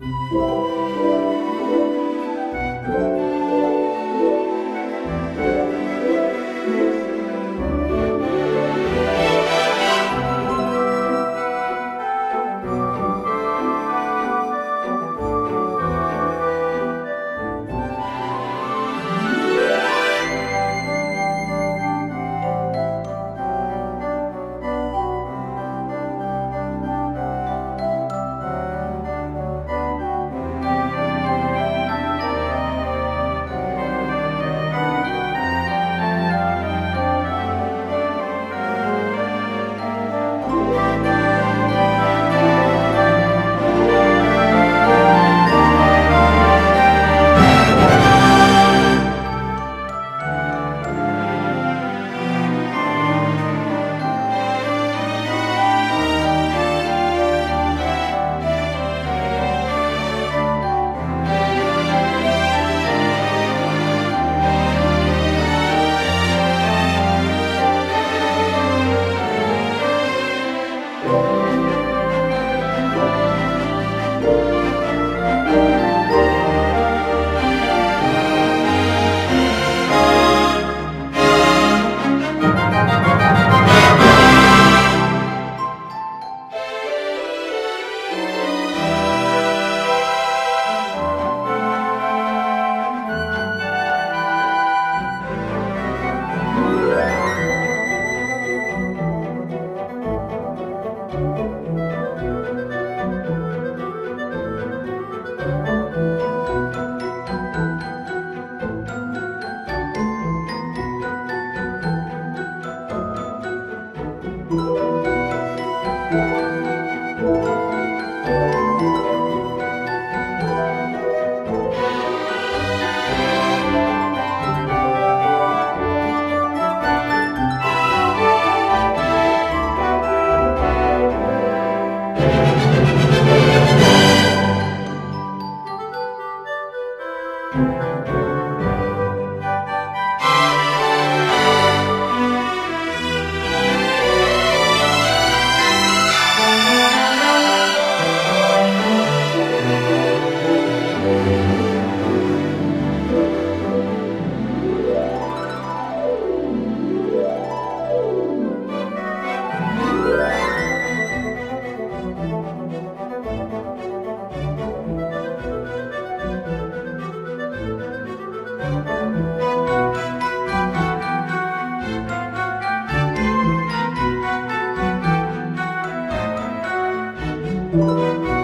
Tá Música Música Música